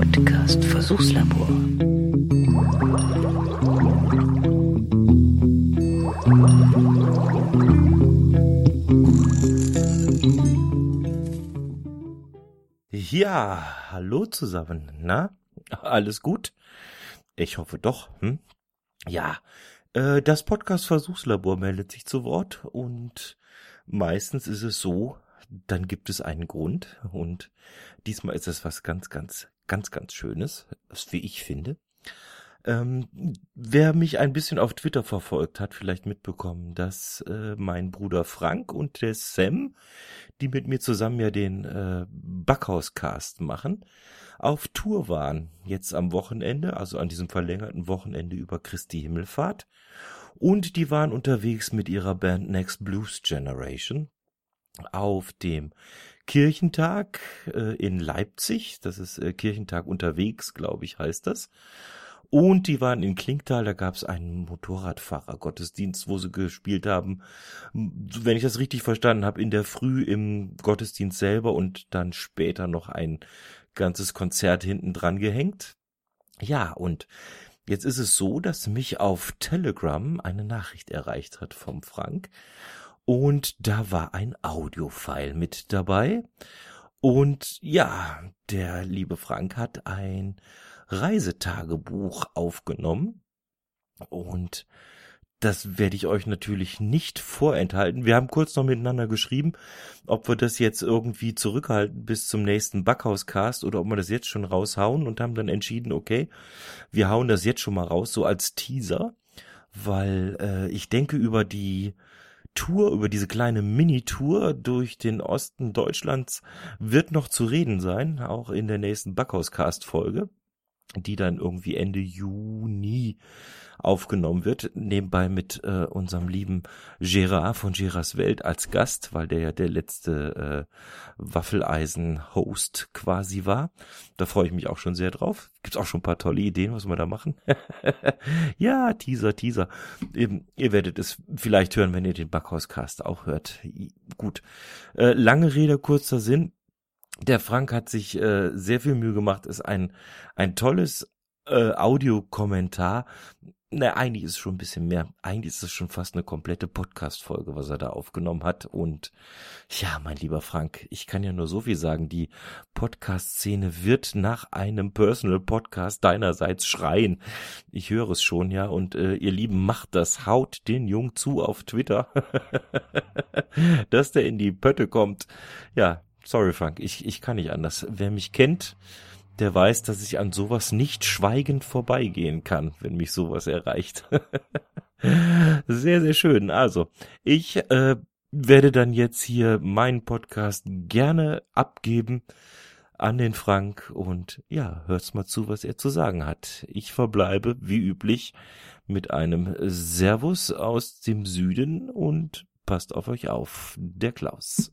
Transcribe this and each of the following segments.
Podcast Versuchslabor. Ja, hallo zusammen. Na, alles gut? Ich hoffe doch. Hm? Ja, äh, das Podcast Versuchslabor meldet sich zu Wort und meistens ist es so, dann gibt es einen Grund und diesmal ist es was ganz, ganz, ganz, ganz Schönes, wie ich finde. Ähm, wer mich ein bisschen auf Twitter verfolgt, hat vielleicht mitbekommen, dass äh, mein Bruder Frank und der Sam, die mit mir zusammen ja den äh, Backhauscast machen, auf Tour waren. Jetzt am Wochenende, also an diesem verlängerten Wochenende über Christi Himmelfahrt. Und die waren unterwegs mit ihrer Band Next Blues Generation auf dem Kirchentag äh, in Leipzig. Das ist äh, Kirchentag unterwegs, glaube ich, heißt das. Und die waren in Klinktal, da gab es einen Motorradfahrer-Gottesdienst, wo sie gespielt haben, wenn ich das richtig verstanden habe, in der Früh im Gottesdienst selber und dann später noch ein ganzes Konzert hinten dran gehängt. Ja, und jetzt ist es so, dass mich auf Telegram eine Nachricht erreicht hat vom Frank. Und da war ein Audiofile mit dabei. Und ja, der liebe Frank hat ein Reisetagebuch aufgenommen. Und das werde ich euch natürlich nicht vorenthalten. Wir haben kurz noch miteinander geschrieben, ob wir das jetzt irgendwie zurückhalten bis zum nächsten Backhauscast oder ob wir das jetzt schon raushauen und haben dann entschieden, okay, wir hauen das jetzt schon mal raus, so als Teaser, weil äh, ich denke über die Tour, über diese kleine Mini-Tour durch den Osten Deutschlands wird noch zu reden sein, auch in der nächsten Backhauscast-Folge die dann irgendwie Ende Juni aufgenommen wird, nebenbei mit äh, unserem lieben Gérard von Gérards Welt als Gast, weil der ja der letzte äh, Waffeleisen-Host quasi war. Da freue ich mich auch schon sehr drauf. Gibt's auch schon ein paar tolle Ideen, was wir da machen. ja, Teaser, Teaser. Eben, ihr werdet es vielleicht hören, wenn ihr den Backhauscast auch hört. Gut. Äh, lange Rede, kurzer Sinn der Frank hat sich äh, sehr viel Mühe gemacht, ist ein, ein tolles äh, Audiokommentar. Na, eigentlich ist es schon ein bisschen mehr. Eigentlich ist es schon fast eine komplette Podcast-Folge, was er da aufgenommen hat. Und ja, mein lieber Frank, ich kann ja nur so viel sagen. Die Podcast-Szene wird nach einem Personal-Podcast deinerseits schreien. Ich höre es schon, ja. Und äh, ihr Lieben, macht das. Haut den Jung zu auf Twitter, dass der in die Pötte kommt. Ja, Sorry, Frank, ich, ich kann nicht anders. Wer mich kennt, der weiß, dass ich an sowas nicht schweigend vorbeigehen kann, wenn mich sowas erreicht. sehr, sehr schön. Also, ich äh, werde dann jetzt hier meinen Podcast gerne abgeben an den Frank und ja, hört's mal zu, was er zu sagen hat. Ich verbleibe wie üblich mit einem Servus aus dem Süden und passt auf euch auf. Der Klaus.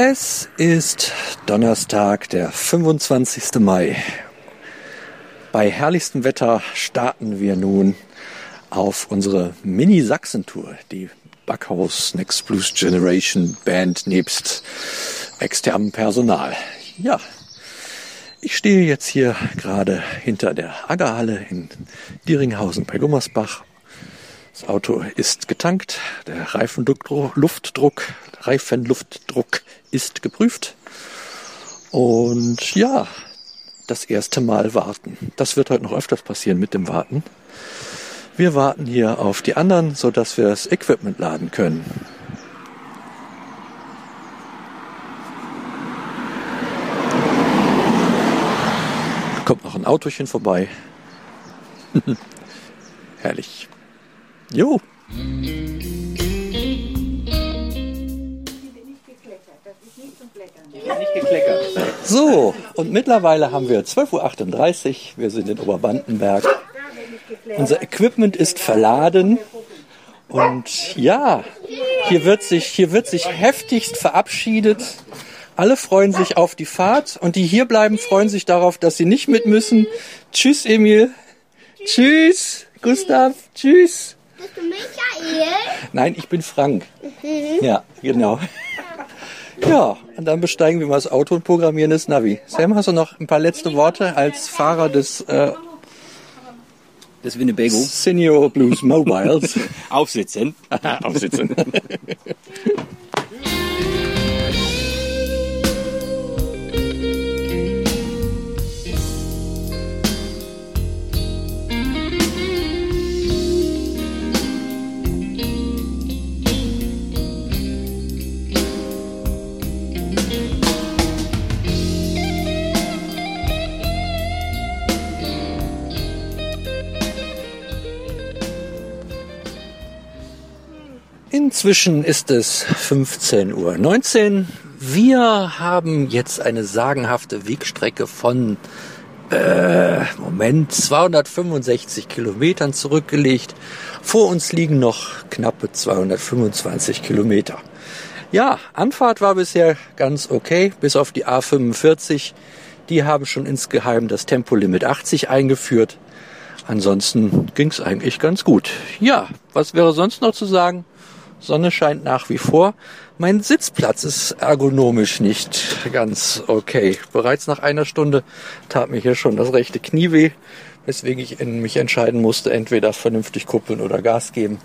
Es ist Donnerstag, der 25. Mai. Bei herrlichstem Wetter starten wir nun auf unsere Mini-Sachsen-Tour, die Backhaus Next Blues Generation Band nebst externem Personal. Ja, ich stehe jetzt hier gerade hinter der Aggerhalle in Dieringhausen bei Gummersbach. Das Auto ist getankt, der Reifenluftdruck, Reifenluftdruck ist geprüft. Und ja, das erste Mal warten. Das wird heute noch öfters passieren mit dem Warten. Wir warten hier auf die anderen, so dass wir das Equipment laden können. Da kommt noch ein Autochen vorbei. Herrlich. Jo. So, und mittlerweile haben wir 12.38 Uhr. Wir sind in Oberbrandenberg. Unser Equipment ist verladen. Und ja, Hier wird sich, hier wird sich heftigst verabschiedet. Alle freuen sich auf die Fahrt und die hier bleiben freuen sich darauf, dass sie nicht mit müssen. Tschüss, Emil. Tschüss, Gustav. Tschüss. Bist du Michael? Nein, ich bin Frank. Ja, genau. Ja, und dann besteigen wir mal das Auto und programmieren das Navi. Sam, hast du noch ein paar letzte Worte als Fahrer des äh, Das Winnebago. Senior Blues Mobiles? Aufsitzen. Aufsitzen. Inzwischen ist es 15.19 Uhr. Wir haben jetzt eine sagenhafte Wegstrecke von, äh, Moment, 265 Kilometern zurückgelegt. Vor uns liegen noch knappe 225 Kilometer. Ja, Anfahrt war bisher ganz okay, bis auf die A45. Die haben schon insgeheim das Tempolimit 80 eingeführt. Ansonsten ging's eigentlich ganz gut. Ja, was wäre sonst noch zu sagen? Sonne scheint nach wie vor. Mein Sitzplatz ist ergonomisch nicht ganz okay. Bereits nach einer Stunde tat mir hier schon das rechte Knie weh, weswegen ich mich entscheiden musste, entweder vernünftig kuppeln oder Gas geben.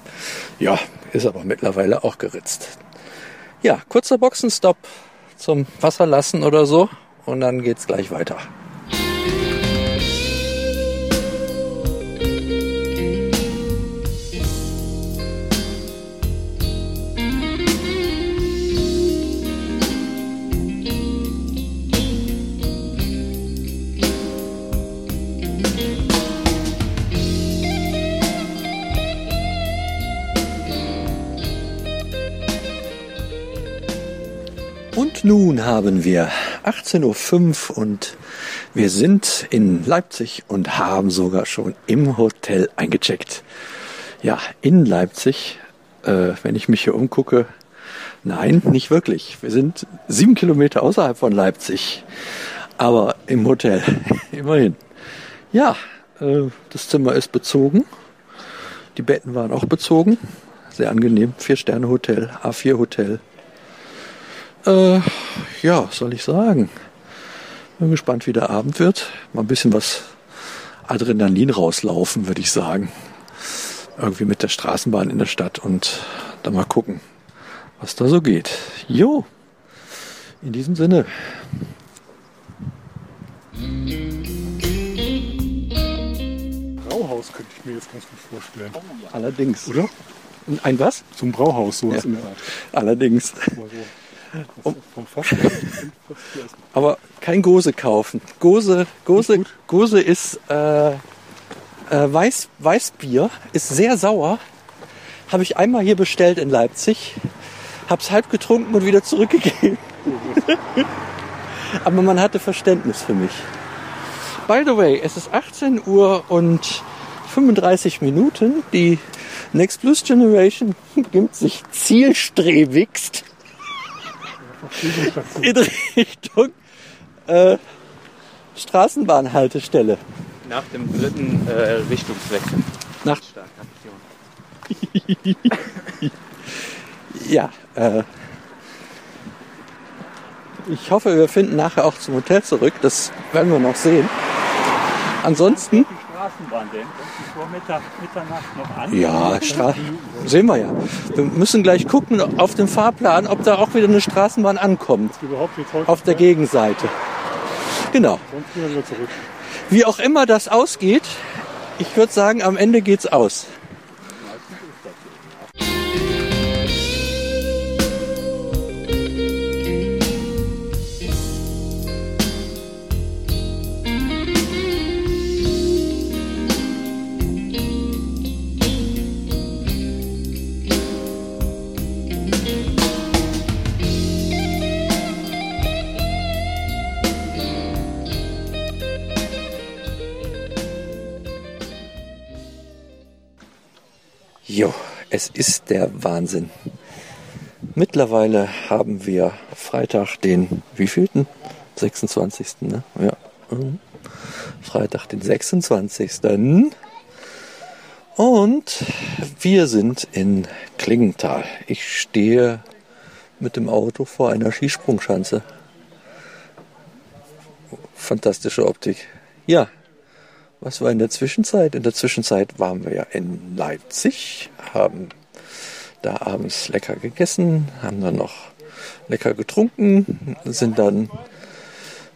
Ja, ist aber mittlerweile auch geritzt. Ja, kurzer Boxenstopp zum Wasser lassen oder so und dann geht's gleich weiter. Nun haben wir 18.05 Uhr und wir sind in Leipzig und haben sogar schon im Hotel eingecheckt. Ja, in Leipzig, äh, wenn ich mich hier umgucke, nein, nicht wirklich. Wir sind sieben Kilometer außerhalb von Leipzig, aber im Hotel, immerhin. Ja, äh, das Zimmer ist bezogen. Die Betten waren auch bezogen. Sehr angenehm. Vier-Sterne-Hotel, A4-Hotel. Äh, ja, was soll ich sagen? Bin gespannt, wie der Abend wird. Mal ein bisschen was Adrenalin rauslaufen, würde ich sagen. Irgendwie mit der Straßenbahn in der Stadt und dann mal gucken, was da so geht. Jo, in diesem Sinne. Brauhaus könnte ich mir jetzt ganz gut vorstellen. Allerdings. Oder? Ein was? Ein Brauhaus, sowas Ja. in der Art. Allerdings. Fass. Aber kein Gose kaufen. Gose, Gose, Gose ist äh, äh, Weiß, Weißbier, ist sehr sauer. Habe ich einmal hier bestellt in Leipzig, hab's halb getrunken und wieder zurückgegeben. Aber man hatte Verständnis für mich. By the way, es ist 18 Uhr und 35 Minuten. Die Next Plus Generation gibt sich zielstrebigst in Richtung äh, Straßenbahnhaltestelle. Nach dem dritten äh, Richtungswechsel. Nach, ja, äh, ich hoffe, wir finden nachher auch zum Hotel zurück. Das werden wir noch sehen. Ansonsten, Straßenbahn denn? Vor Mittag, Mitternacht noch an? ja, Stra sehen wir ja. Wir müssen gleich gucken auf dem Fahrplan, ob da auch wieder eine Straßenbahn ankommt. Überhaupt jetzt heute. Auf der Gegenseite. Genau. Sonst gehen wir zurück. Wie auch immer das ausgeht, ich würde sagen, am Ende geht's aus. Es ist der Wahnsinn. Mittlerweile haben wir Freitag den wievielten? 26. Ne? Ja. Mhm. Freitag den 26. Und wir sind in Klingenthal. Ich stehe mit dem Auto vor einer Skisprungschanze. Fantastische Optik. Ja, was war in der Zwischenzeit? In der Zwischenzeit waren wir ja in Leipzig, haben da abends lecker gegessen, haben dann noch lecker getrunken, sind dann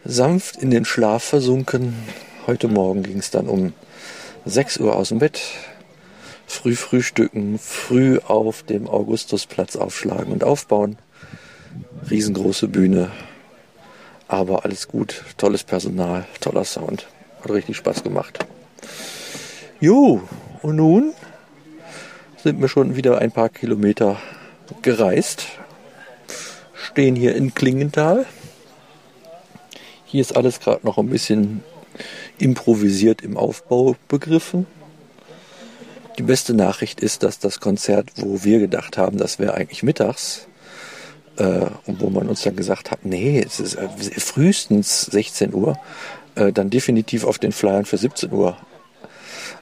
sanft in den Schlaf versunken. Heute Morgen ging es dann um 6 Uhr aus dem Bett, früh frühstücken, früh auf dem Augustusplatz aufschlagen und aufbauen. Riesengroße Bühne, aber alles gut, tolles Personal, toller Sound, hat richtig Spaß gemacht. Jo, und nun sind wir schon wieder ein paar Kilometer gereist, stehen hier in Klingenthal. Hier ist alles gerade noch ein bisschen improvisiert im Aufbau begriffen. Die beste Nachricht ist, dass das Konzert, wo wir gedacht haben, das wäre eigentlich mittags, äh, und wo man uns dann gesagt hat, nee, es ist äh, frühestens 16 Uhr, äh, dann definitiv auf den Flyern für 17 Uhr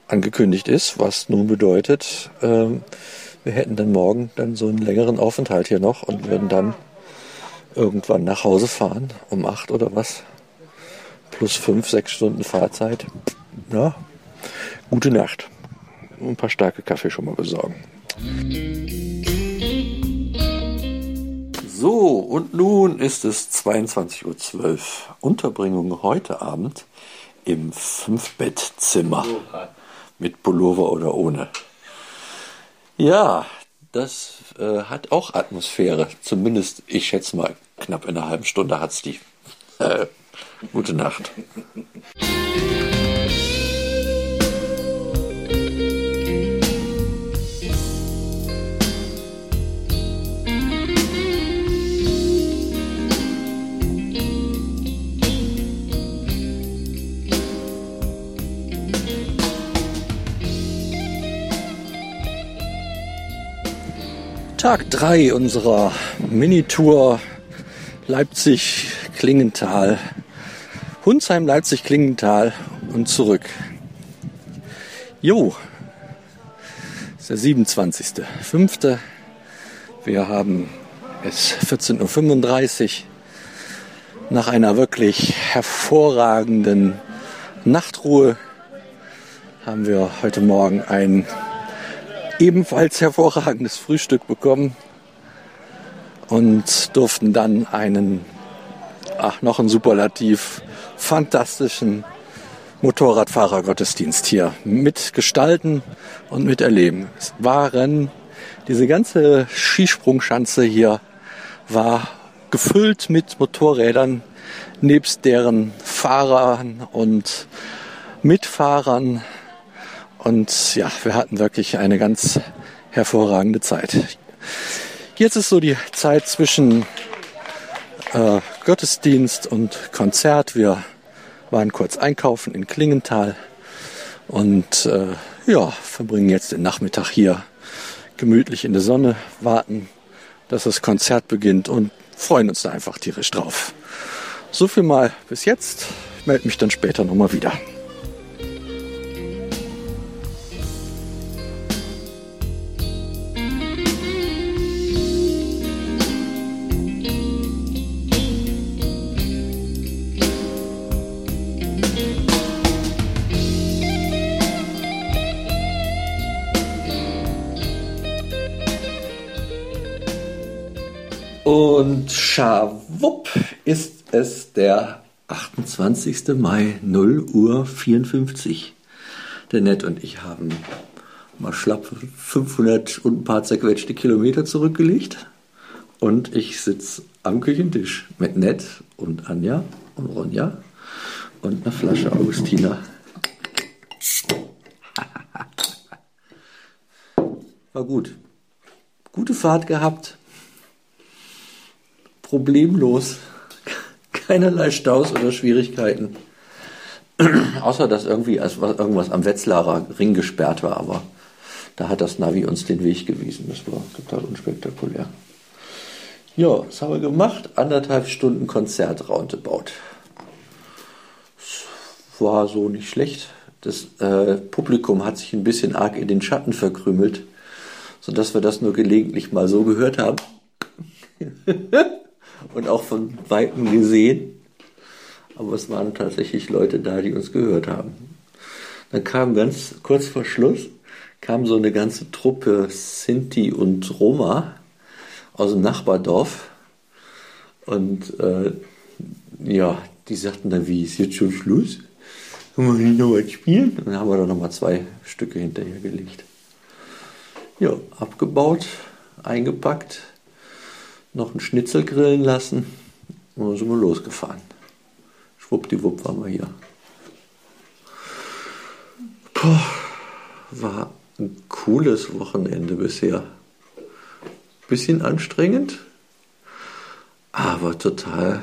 angekündigt ist, was nun bedeutet, ähm, wir hätten dann morgen dann so einen längeren Aufenthalt hier noch und würden dann irgendwann nach Hause fahren, um acht oder was, plus fünf, sechs Stunden Fahrzeit. Ja, gute Nacht. Ein paar starke Kaffee schon mal besorgen. So, und nun ist es 22.12 Uhr. Unterbringung heute Abend im Fünfbettzimmer. Mit Pullover oder ohne. Ja, das äh, hat auch Atmosphäre. Zumindest, ich schätze mal, knapp in einer halben Stunde hat's die. Äh, gute Nacht. Tag 3 unserer Minitour Leipzig-Klingenthal. Hunsheim, Leipzig-Klingenthal und zurück. Jo, ist der 27.05. Wir haben es 14.35 Uhr. Nach einer wirklich hervorragenden Nachtruhe haben wir heute Morgen ein ebenfalls hervorragendes Frühstück bekommen und durften dann einen, ach, noch einen Superlativ, fantastischen Motorradfahrergottesdienst hier mitgestalten und miterleben. Es waren, diese ganze Skisprungschanze hier war gefüllt mit Motorrädern, nebst deren Fahrern und Mitfahrern. Und ja, wir hatten wirklich eine ganz hervorragende Zeit. Jetzt ist so die Zeit zwischen äh, Gottesdienst und Konzert. Wir waren kurz einkaufen in Klingenthal und äh, ja, verbringen jetzt den Nachmittag hier gemütlich in der Sonne, warten, dass das Konzert beginnt und freuen uns da einfach tierisch drauf. So viel mal bis jetzt. Ich melde mich dann später nochmal wieder. Und schawupp ist es der 28. Mai 0 Uhr 54. Der Nett und ich haben mal schlapp 500 und ein paar zerquetschte Kilometer zurückgelegt. Und ich sitze am Küchentisch mit Nett und Anja und Ronja und einer Flasche Augustiner. War gut. Gute Fahrt gehabt problemlos. Keinerlei Staus oder Schwierigkeiten. Außer dass irgendwie irgendwas am Wetzlarer Ring gesperrt war, aber da hat das Navi uns den Weg gewiesen. Das war total unspektakulär. Ja, was haben wir gemacht? Anderthalb Stunden Konzert roundabout. War so nicht schlecht. Das äh, Publikum hat sich ein bisschen arg in den Schatten verkrümelt, sodass wir das nur gelegentlich mal so gehört haben. Und auch von Weitem gesehen. Aber es waren tatsächlich Leute da, die uns gehört haben. Dann kam ganz kurz vor Schluss, kam so eine ganze Truppe Sinti und Roma aus dem Nachbardorf. Und äh, ja, die sagten dann, wie ist jetzt schon Schluss? Können wir nicht noch was spielen? Und dann haben wir da nochmal zwei Stücke hinterher gelegt. Ja, abgebaut, eingepackt, noch einen Schnitzel grillen lassen und dann sind wir losgefahren. Schwuppdiwupp waren wir hier. Puh, war ein cooles Wochenende bisher. Bisschen anstrengend, aber total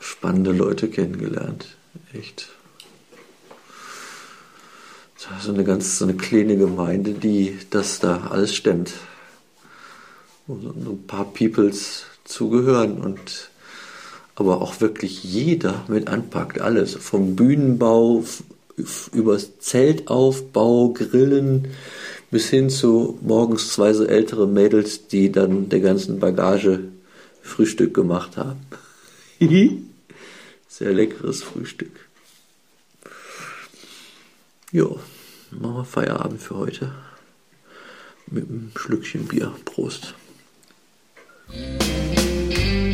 spannende Leute kennengelernt. Echt. So eine ganz so eine kleine Gemeinde, die das da alles stemmt. So ein paar Peoples zugehören und aber auch wirklich jeder mit anpackt. Alles. Vom Bühnenbau übers Zeltaufbau, Grillen bis hin zu morgens zwei so ältere Mädels, die dann der ganzen Bagage Frühstück gemacht haben. Sehr leckeres Frühstück. Jo, machen wir Feierabend für heute. Mit einem Schlückchen Bier. Prost. Thank you.